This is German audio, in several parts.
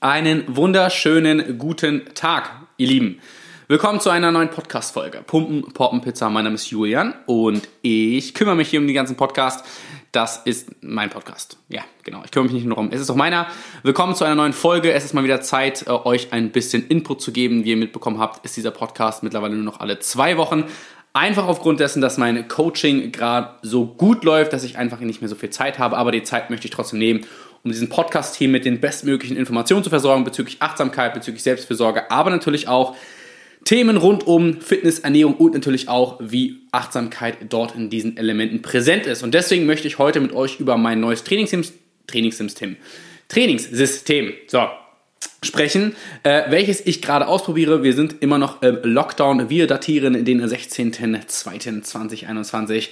Einen wunderschönen guten Tag, ihr Lieben. Willkommen zu einer neuen Podcast-Folge. Pumpen, Poppen, Pizza. Mein Name ist Julian und ich kümmere mich hier um den ganzen Podcast. Das ist mein Podcast. Ja, genau. Ich kümmere mich nicht nur darum. Es ist auch meiner. Willkommen zu einer neuen Folge. Es ist mal wieder Zeit, äh, euch ein bisschen Input zu geben. Wie ihr mitbekommen habt, ist dieser Podcast mittlerweile nur noch alle zwei Wochen. Einfach aufgrund dessen, dass mein Coaching gerade so gut läuft, dass ich einfach nicht mehr so viel Zeit habe. Aber die Zeit möchte ich trotzdem nehmen, um diesen Podcast hier mit den bestmöglichen Informationen zu versorgen bezüglich Achtsamkeit, bezüglich Selbstfürsorge, aber natürlich auch Themen rund um Fitness, Ernährung und natürlich auch, wie Achtsamkeit dort in diesen Elementen präsent ist. Und deswegen möchte ich heute mit euch über mein neues Trainingssystem, Trainingssystem, Trainingssystem, so, sprechen, äh, welches ich gerade ausprobiere. Wir sind immer noch im Lockdown. Wir datieren den 16.02.2021.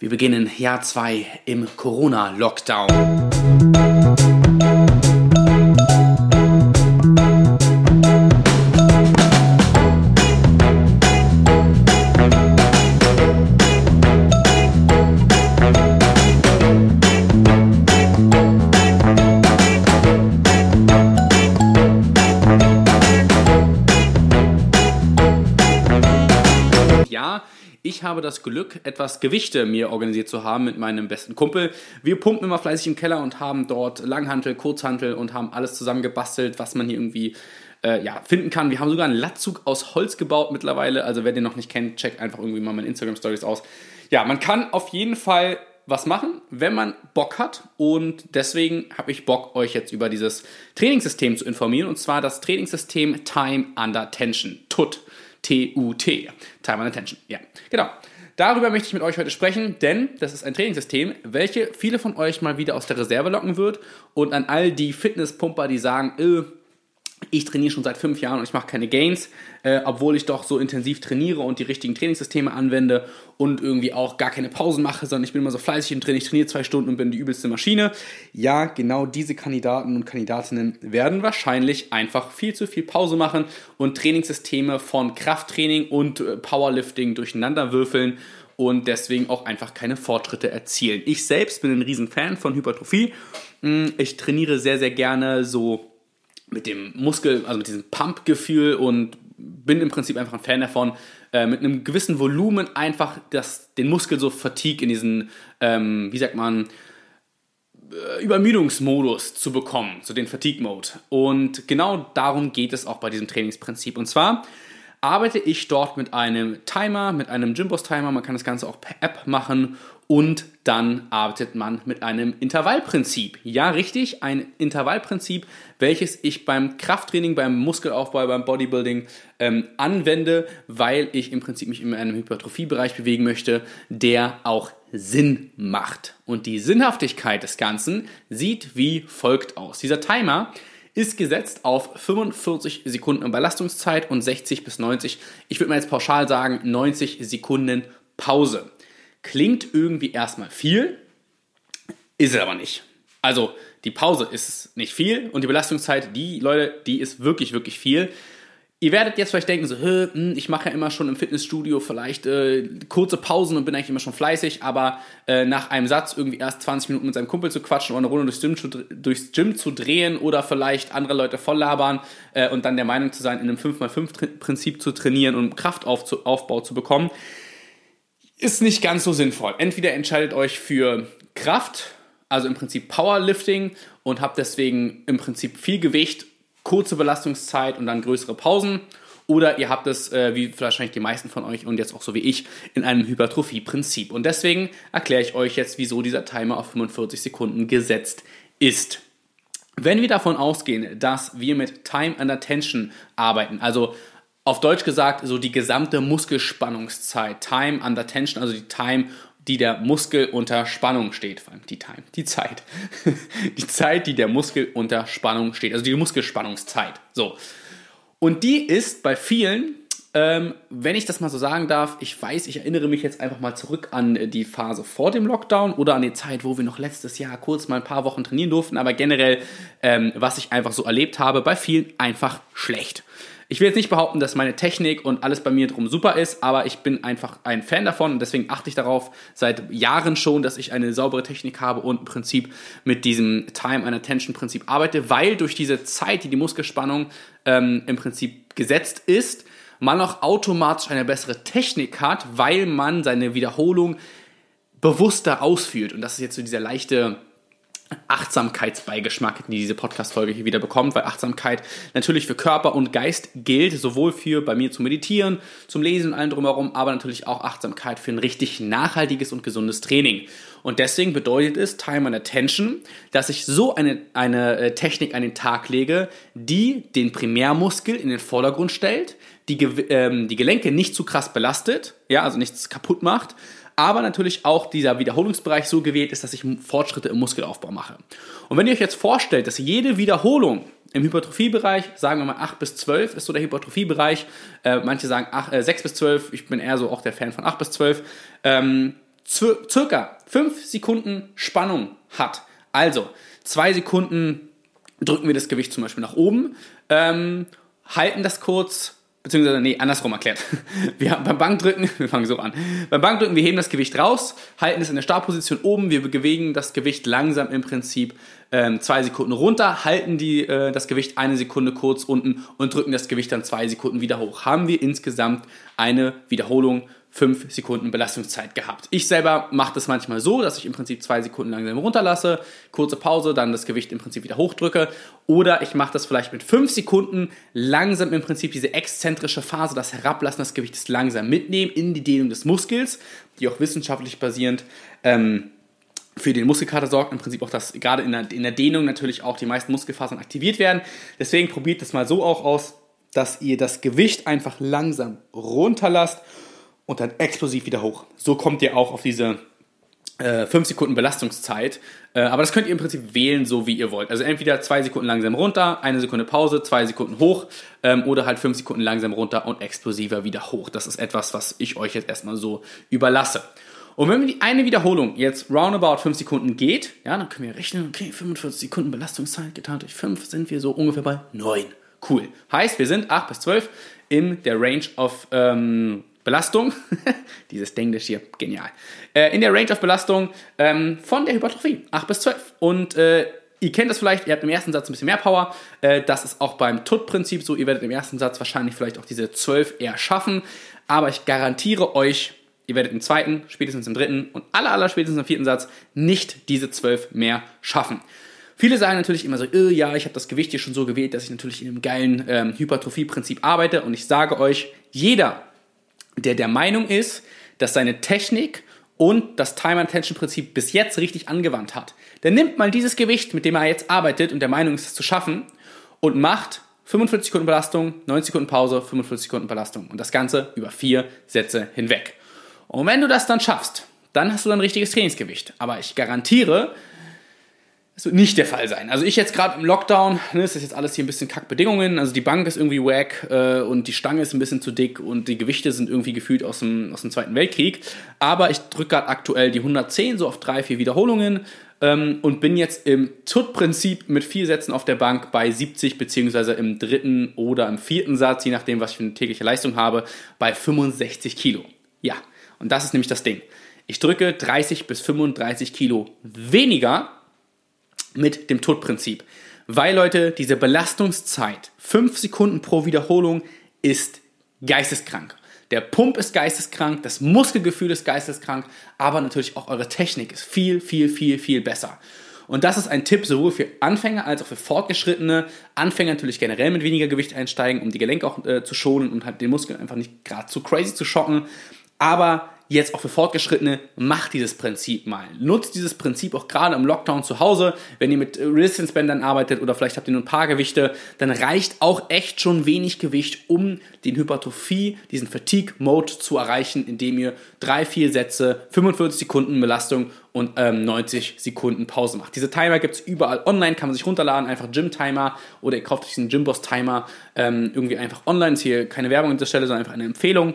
Wir beginnen Jahr 2 im Corona-Lockdown. Ich habe das Glück, etwas Gewichte mir organisiert zu haben mit meinem besten Kumpel. Wir pumpen immer fleißig im Keller und haben dort Langhantel, Kurzhantel und haben alles zusammengebastelt, was man hier irgendwie äh, ja, finden kann. Wir haben sogar einen Latzug aus Holz gebaut mittlerweile. Also wer den noch nicht kennt, checkt einfach irgendwie mal meine Instagram Stories aus. Ja, man kann auf jeden Fall was machen, wenn man Bock hat. Und deswegen habe ich Bock, euch jetzt über dieses Trainingssystem zu informieren. Und zwar das Trainingssystem Time Under Tension, TUT. T-U-T. Time and Attention. Ja, genau. Darüber möchte ich mit euch heute sprechen, denn das ist ein Trainingssystem, welche viele von euch mal wieder aus der Reserve locken wird. Und an all die Fitnesspumper, die sagen, äh, ich trainiere schon seit fünf Jahren und ich mache keine Gains, äh, obwohl ich doch so intensiv trainiere und die richtigen Trainingssysteme anwende und irgendwie auch gar keine Pausen mache, sondern ich bin immer so fleißig im Training, ich trainiere zwei Stunden und bin die übelste Maschine. Ja, genau diese Kandidaten und Kandidatinnen werden wahrscheinlich einfach viel zu viel Pause machen und Trainingssysteme von Krafttraining und äh, Powerlifting durcheinander würfeln und deswegen auch einfach keine Fortschritte erzielen. Ich selbst bin ein riesen Fan von Hypertrophie. Hm, ich trainiere sehr, sehr gerne so mit dem Muskel, also mit diesem Pump-Gefühl und bin im Prinzip einfach ein Fan davon, äh, mit einem gewissen Volumen einfach das, den Muskel so Fatigue in diesen, ähm, wie sagt man, äh, Übermüdungsmodus zu bekommen, so den Fatigue-Mode. Und genau darum geht es auch bei diesem Trainingsprinzip. Und zwar arbeite ich dort mit einem Timer, mit einem Jimbos-Timer. Man kann das Ganze auch per App machen und dann arbeitet man mit einem Intervallprinzip. Ja, richtig, ein Intervallprinzip, welches ich beim Krafttraining, beim Muskelaufbau, beim Bodybuilding ähm, anwende, weil ich im Prinzip mich in einem Hypertrophiebereich bewegen möchte, der auch Sinn macht. Und die Sinnhaftigkeit des Ganzen sieht wie folgt aus. Dieser Timer ist gesetzt auf 45 Sekunden Belastungszeit und 60 bis 90, ich würde mal jetzt pauschal sagen, 90 Sekunden Pause. Klingt irgendwie erstmal viel, ist es aber nicht. Also die Pause ist nicht viel und die Belastungszeit, die Leute, die ist wirklich, wirklich viel. Ihr werdet jetzt vielleicht denken, so, hm, ich mache ja immer schon im Fitnessstudio vielleicht äh, kurze Pausen und bin eigentlich immer schon fleißig, aber äh, nach einem Satz irgendwie erst 20 Minuten mit seinem Kumpel zu quatschen oder eine Runde durchs Gym zu, durchs Gym zu drehen oder vielleicht andere Leute voll labern äh, und dann der Meinung zu sein, in einem 5x5-Prinzip zu trainieren und Kraftaufbau zu bekommen, ist nicht ganz so sinnvoll. Entweder entscheidet euch für Kraft, also im Prinzip Powerlifting und habt deswegen im Prinzip viel Gewicht, kurze Belastungszeit und dann größere Pausen. Oder ihr habt es, äh, wie wahrscheinlich die meisten von euch und jetzt auch so wie ich, in einem Hypertrophie-Prinzip. Und deswegen erkläre ich euch jetzt, wieso dieser Timer auf 45 Sekunden gesetzt ist. Wenn wir davon ausgehen, dass wir mit Time and Attention arbeiten, also auf Deutsch gesagt, so die gesamte Muskelspannungszeit, Time under Tension, also die Time, die der Muskel unter Spannung steht. Vor allem die Time, die Zeit. die Zeit, die der Muskel unter Spannung steht. Also die Muskelspannungszeit. So. Und die ist bei vielen, ähm, wenn ich das mal so sagen darf, ich weiß, ich erinnere mich jetzt einfach mal zurück an die Phase vor dem Lockdown oder an die Zeit, wo wir noch letztes Jahr kurz mal ein paar Wochen trainieren durften, aber generell, ähm, was ich einfach so erlebt habe, bei vielen einfach schlecht. Ich will jetzt nicht behaupten, dass meine Technik und alles bei mir drum super ist, aber ich bin einfach ein Fan davon und deswegen achte ich darauf seit Jahren schon, dass ich eine saubere Technik habe und im Prinzip mit diesem Time and Attention Prinzip arbeite, weil durch diese Zeit, die die Muskelspannung ähm, im Prinzip gesetzt ist, man auch automatisch eine bessere Technik hat, weil man seine Wiederholung bewusster ausführt. Und das ist jetzt so dieser leichte Achtsamkeitsbeigeschmack, den diese Podcast-Folge hier wieder bekommt, weil Achtsamkeit natürlich für Körper und Geist gilt, sowohl für bei mir zum Meditieren, zum Lesen und allem drumherum, aber natürlich auch Achtsamkeit für ein richtig nachhaltiges und gesundes Training. Und deswegen bedeutet es Time and Attention, dass ich so eine, eine äh, Technik an den Tag lege, die den Primärmuskel in den Vordergrund stellt, die, ähm, die Gelenke nicht zu krass belastet, ja, also nichts kaputt macht, aber natürlich auch dieser Wiederholungsbereich so gewählt ist, dass ich Fortschritte im Muskelaufbau mache. Und wenn ihr euch jetzt vorstellt, dass jede Wiederholung im Hypertrophiebereich, sagen wir mal 8 bis 12 ist so der Hypertrophiebereich, äh, manche sagen 8, äh, 6 bis 12, ich bin eher so auch der Fan von 8 bis 12, ähm, circa 5 Sekunden Spannung hat. Also 2 Sekunden drücken wir das Gewicht zum Beispiel nach oben, ähm, halten das kurz, beziehungsweise, nee, andersrum erklärt. Wir haben beim Bankdrücken, wir fangen so an. Beim Bankdrücken, wir heben das Gewicht raus, halten es in der Startposition oben, wir bewegen das Gewicht langsam im Prinzip ähm, zwei Sekunden runter, halten die, äh, das Gewicht eine Sekunde kurz unten und drücken das Gewicht dann zwei Sekunden wieder hoch. Haben wir insgesamt eine Wiederholung 5 Sekunden Belastungszeit gehabt. Ich selber mache das manchmal so, dass ich im Prinzip zwei Sekunden langsam runterlasse, kurze Pause, dann das Gewicht im Prinzip wieder hochdrücke. Oder ich mache das vielleicht mit 5 Sekunden langsam im Prinzip diese exzentrische Phase, das Herablassen des Gewichtes langsam mitnehmen in die Dehnung des Muskels, die auch wissenschaftlich basierend ähm, für den Muskelkater sorgt, im Prinzip auch, dass gerade in der, in der Dehnung natürlich auch die meisten Muskelfasern aktiviert werden. Deswegen probiert das mal so auch aus, dass ihr das Gewicht einfach langsam runterlasst und dann explosiv wieder hoch. So kommt ihr auch auf diese äh, 5 Sekunden Belastungszeit. Äh, aber das könnt ihr im Prinzip wählen, so wie ihr wollt. Also entweder 2 Sekunden langsam runter, eine Sekunde Pause, 2 Sekunden hoch ähm, oder halt 5 Sekunden langsam runter und explosiver wieder hoch. Das ist etwas, was ich euch jetzt erstmal so überlasse. Und wenn die eine Wiederholung jetzt roundabout 5 Sekunden geht, ja, dann können wir rechnen, okay, 45 Sekunden Belastungszeit getan durch 5 sind wir so ungefähr bei 9. Cool. Heißt, wir sind 8 bis 12 in der Range of ähm, Belastung, dieses Denglisch hier, genial, äh, in der Range of Belastung ähm, von der Hypertrophie, 8 bis 12. Und äh, ihr kennt das vielleicht, ihr habt im ersten Satz ein bisschen mehr Power, äh, das ist auch beim TUT-Prinzip so, ihr werdet im ersten Satz wahrscheinlich vielleicht auch diese 12 eher schaffen, aber ich garantiere euch, ihr werdet im zweiten, spätestens im dritten und aller, aller spätestens im vierten Satz nicht diese 12 mehr schaffen. Viele sagen natürlich immer so, äh, ja, ich habe das Gewicht hier schon so gewählt, dass ich natürlich in einem geilen ähm, Hypertrophie-Prinzip arbeite. Und ich sage euch, jeder der der Meinung ist, dass seine Technik und das Time-Attention-Prinzip bis jetzt richtig angewandt hat. Der nimmt mal dieses Gewicht, mit dem er jetzt arbeitet und der Meinung ist, es zu schaffen und macht 45 Sekunden Belastung, 90 Sekunden Pause, 45 Sekunden Belastung und das Ganze über vier Sätze hinweg. Und wenn du das dann schaffst, dann hast du ein richtiges Trainingsgewicht. Aber ich garantiere, das wird nicht der Fall sein. Also ich jetzt gerade im Lockdown, ne, ist das jetzt alles hier ein bisschen Kackbedingungen. Also die Bank ist irgendwie wack äh, und die Stange ist ein bisschen zu dick und die Gewichte sind irgendwie gefühlt aus dem, aus dem Zweiten Weltkrieg. Aber ich drücke gerade aktuell die 110 so auf drei, vier Wiederholungen ähm, und bin jetzt im TUT-Prinzip mit vier Sätzen auf der Bank bei 70 beziehungsweise im dritten oder im vierten Satz, je nachdem, was ich für eine tägliche Leistung habe, bei 65 Kilo. Ja, und das ist nämlich das Ding. Ich drücke 30 bis 35 Kilo weniger mit dem Todprinzip. Weil, Leute, diese Belastungszeit, 5 Sekunden pro Wiederholung, ist geisteskrank. Der Pump ist geisteskrank, das Muskelgefühl ist geisteskrank, aber natürlich auch eure Technik ist viel, viel, viel, viel besser. Und das ist ein Tipp sowohl für Anfänger als auch für Fortgeschrittene. Anfänger natürlich generell mit weniger Gewicht einsteigen, um die Gelenke auch äh, zu schonen und halt den Muskel einfach nicht gerade zu crazy zu schocken. Aber jetzt auch für Fortgeschrittene, macht dieses Prinzip mal. Nutzt dieses Prinzip auch gerade im Lockdown zu Hause. Wenn ihr mit Resistance Bändern arbeitet oder vielleicht habt ihr nur ein paar Gewichte, dann reicht auch echt schon wenig Gewicht, um den Hypertrophie, diesen Fatigue-Mode zu erreichen, indem ihr drei, vier Sätze, 45 Sekunden Belastung und ähm, 90 Sekunden Pause macht. Diese Timer gibt es überall online, kann man sich runterladen, einfach Gym-Timer oder ihr kauft euch einen Gymboss-Timer ähm, irgendwie einfach online. Ist hier keine Werbung an dieser Stelle, sondern einfach eine Empfehlung.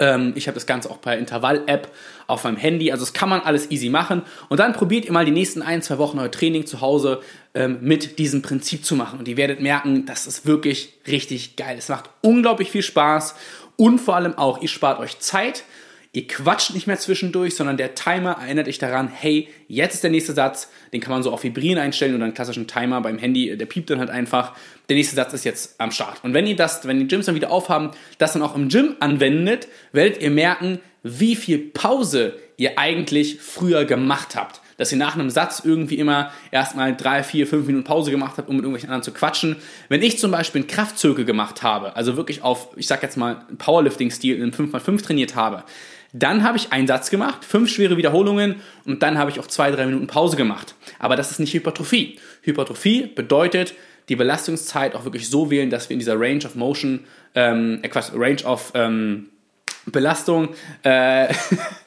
Ähm, ich habe das Ganze auch per Intervall-App auf meinem Handy. Also das kann man alles easy machen. Und dann probiert ihr mal die nächsten ein, zwei Wochen euer Training zu Hause ähm, mit diesem Prinzip zu machen. Und ihr werdet merken, das ist wirklich richtig geil. Es macht unglaublich viel Spaß. Und vor allem auch, ihr spart euch Zeit. Ihr quatscht nicht mehr zwischendurch, sondern der Timer erinnert euch daran, hey, jetzt ist der nächste Satz, den kann man so auf Vibrieren einstellen oder einen klassischen Timer beim Handy, der piept dann halt einfach. Der nächste Satz ist jetzt am Start. Und wenn ihr das, wenn die Gyms dann wieder aufhaben, das dann auch im Gym anwendet, werdet ihr merken, wie viel Pause ihr eigentlich früher gemacht habt. Dass ihr nach einem Satz irgendwie immer erstmal drei, vier, fünf Minuten Pause gemacht habt, um mit irgendwelchen anderen zu quatschen. Wenn ich zum Beispiel einen Kraftzirkel gemacht habe, also wirklich auf, ich sag jetzt mal, Powerlifting-Stil in 5x5 trainiert habe, dann habe ich einen Satz gemacht, fünf schwere Wiederholungen und dann habe ich auch zwei, drei Minuten Pause gemacht. Aber das ist nicht Hypertrophie. Hypertrophie bedeutet, die Belastungszeit auch wirklich so wählen, dass wir in dieser Range of Motion, ähm, äh, Range of ähm, Belastung äh,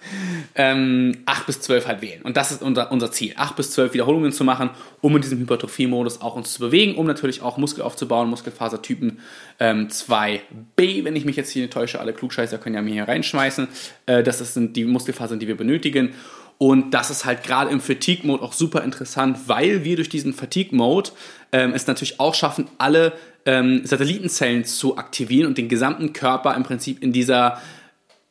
ähm, 8 bis 12 halt wählen. Und das ist unser, unser Ziel, 8 bis 12 Wiederholungen zu machen, um in diesem Hypertrophie-Modus auch uns zu bewegen, um natürlich auch Muskel aufzubauen, Muskelfasertypen ähm, 2b, wenn ich mich jetzt hier täusche, alle Klugscheißer können ja mir hier reinschmeißen. Äh, das sind die Muskelfasern, die wir benötigen. Und das ist halt gerade im Fatigue-Mode auch super interessant, weil wir durch diesen Fatigue-Mode ähm, es natürlich auch schaffen, alle ähm, Satellitenzellen zu aktivieren und den gesamten Körper im Prinzip in dieser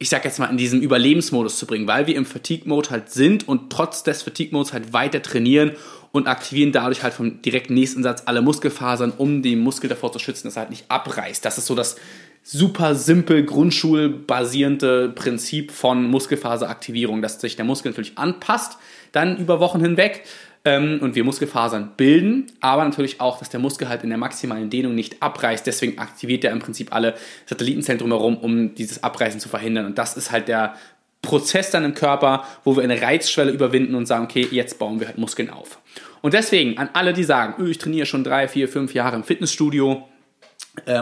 ich sag jetzt mal, in diesem Überlebensmodus zu bringen, weil wir im Fatigue-Mode halt sind und trotz des Fatigue-Modes halt weiter trainieren und aktivieren dadurch halt vom direkten nächsten Satz alle Muskelfasern, um den Muskel davor zu schützen, dass er halt nicht abreißt. Das ist so das super simpel grundschulbasierende Prinzip von Muskelfaseraktivierung, dass sich der Muskel natürlich anpasst, dann über Wochen hinweg und wir Muskelfasern bilden, aber natürlich auch, dass der Muskel halt in der maximalen Dehnung nicht abreißt. Deswegen aktiviert er im Prinzip alle Satellitenzellen drumherum, um dieses Abreißen zu verhindern. Und das ist halt der Prozess dann im Körper, wo wir eine Reizschwelle überwinden und sagen, okay, jetzt bauen wir halt Muskeln auf. Und deswegen an alle, die sagen, öh, ich trainiere schon drei, vier, fünf Jahre im Fitnessstudio,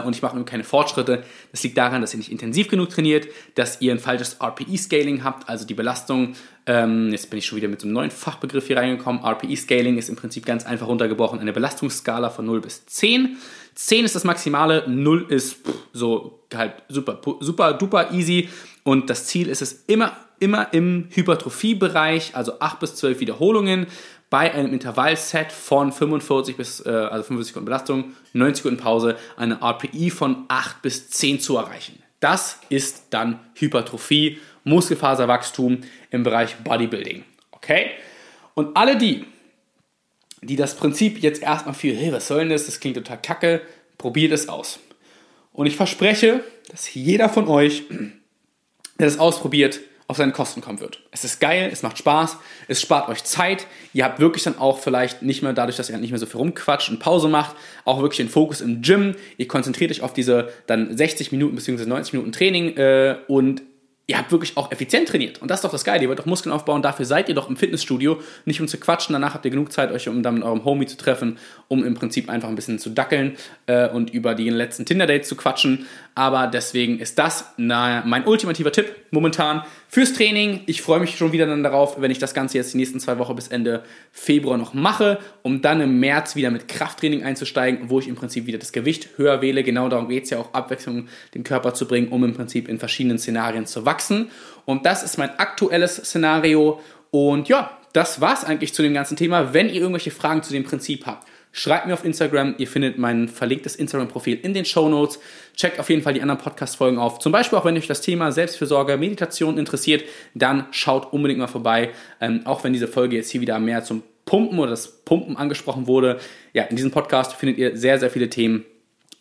und ich mache keine Fortschritte. Das liegt daran, dass ihr nicht intensiv genug trainiert, dass ihr ein falsches RPE-Scaling habt, also die Belastung. Ähm, jetzt bin ich schon wieder mit so einem neuen Fachbegriff hier reingekommen. RPE-Scaling ist im Prinzip ganz einfach runtergebrochen eine Belastungsskala von 0 bis 10. 10 ist das Maximale, 0 ist pff, so halt super, super duper easy. Und das Ziel ist es immer, immer im Hypertrophie-Bereich, also 8 bis 12 Wiederholungen bei einem Intervallset von 45 bis, äh, also 45 Sekunden Belastung, 90 Sekunden Pause, eine RPI von 8 bis 10 zu erreichen. Das ist dann Hypertrophie, Muskelfaserwachstum im Bereich Bodybuilding. Okay? Und alle die, die das Prinzip jetzt erstmal viel, hey, was soll denn das? Das klingt total kacke, probiert es aus. Und ich verspreche, dass jeder von euch, der das ausprobiert, auf seine Kosten kommen wird. Es ist geil, es macht Spaß, es spart euch Zeit. Ihr habt wirklich dann auch vielleicht nicht mehr dadurch, dass ihr nicht mehr so viel rumquatscht und Pause macht, auch wirklich den Fokus im Gym. Ihr konzentriert euch auf diese dann 60 Minuten bzw. 90 Minuten Training äh, und ihr habt wirklich auch effizient trainiert. Und das ist doch das Geile. Ihr wollt doch Muskeln aufbauen. Dafür seid ihr doch im Fitnessstudio. Nicht um zu quatschen. Danach habt ihr genug Zeit, euch um dann mit eurem Homie zu treffen, um im Prinzip einfach ein bisschen zu dackeln äh, und über die letzten Tinder-Dates zu quatschen. Aber deswegen ist das na, mein ultimativer Tipp momentan fürs Training. Ich freue mich schon wieder dann darauf, wenn ich das Ganze jetzt die nächsten zwei Wochen bis Ende Februar noch mache, um dann im März wieder mit Krafttraining einzusteigen, wo ich im Prinzip wieder das Gewicht höher wähle. Genau darum geht es ja auch, Abwechslung den Körper zu bringen, um im Prinzip in verschiedenen Szenarien zu wachsen wachsen. Und das ist mein aktuelles Szenario. Und ja, das war's eigentlich zu dem ganzen Thema. Wenn ihr irgendwelche Fragen zu dem Prinzip habt, schreibt mir auf Instagram. Ihr findet mein verlinktes Instagram-Profil in den Show Notes. Checkt auf jeden Fall die anderen Podcast-Folgen auf. Zum Beispiel auch, wenn euch das Thema Selbstfürsorge, Meditation interessiert, dann schaut unbedingt mal vorbei. Ähm, auch wenn diese Folge jetzt hier wieder mehr zum Pumpen oder das Pumpen angesprochen wurde. Ja, in diesem Podcast findet ihr sehr, sehr viele Themen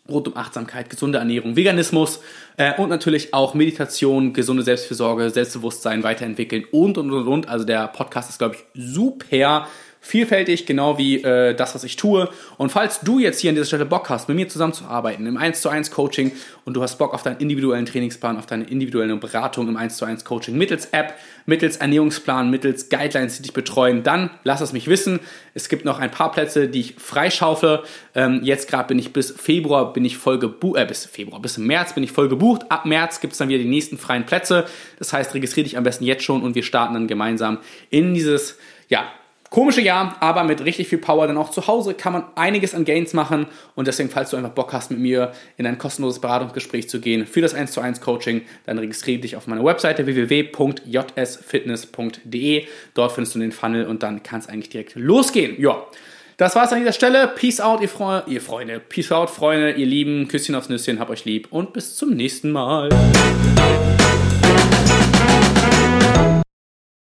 rund um Achtsamkeit, gesunde Ernährung, Veganismus äh, und natürlich auch Meditation, gesunde Selbstfürsorge, Selbstbewusstsein weiterentwickeln und und und und. Also der Podcast ist, glaube ich, super vielfältig, genau wie äh, das, was ich tue. Und falls du jetzt hier an dieser Stelle Bock hast, mit mir zusammenzuarbeiten im 1 zu 1 Coaching und du hast Bock auf deinen individuellen Trainingsplan, auf deine individuelle Beratung im 1 zu 1 Coaching mittels App, mittels Ernährungsplan, mittels Guidelines, die dich betreuen, dann lass es mich wissen. Es gibt noch ein paar Plätze, die ich freischaufle. Ähm, jetzt gerade bin ich bis Februar bin ich voll gebucht, äh, bis Februar, bis März bin ich voll gebucht. Ab März gibt es dann wieder die nächsten freien Plätze. Das heißt, registriere dich am besten jetzt schon und wir starten dann gemeinsam in dieses, ja, komische Jahr, aber mit richtig viel Power. Denn auch zu Hause kann man einiges an Gains machen. Und deswegen, falls du einfach Bock hast, mit mir in ein kostenloses Beratungsgespräch zu gehen für das 1 zu 1 Coaching, dann registriere dich auf meiner Webseite www.jsfitness.de. Dort findest du den Funnel und dann kann es eigentlich direkt losgehen. Ja. Das war's an dieser Stelle. Peace out, ihr, Fre ihr Freunde. Peace out, Freunde, ihr Lieben. Küsschen aufs Nüsschen, hab euch lieb und bis zum nächsten Mal.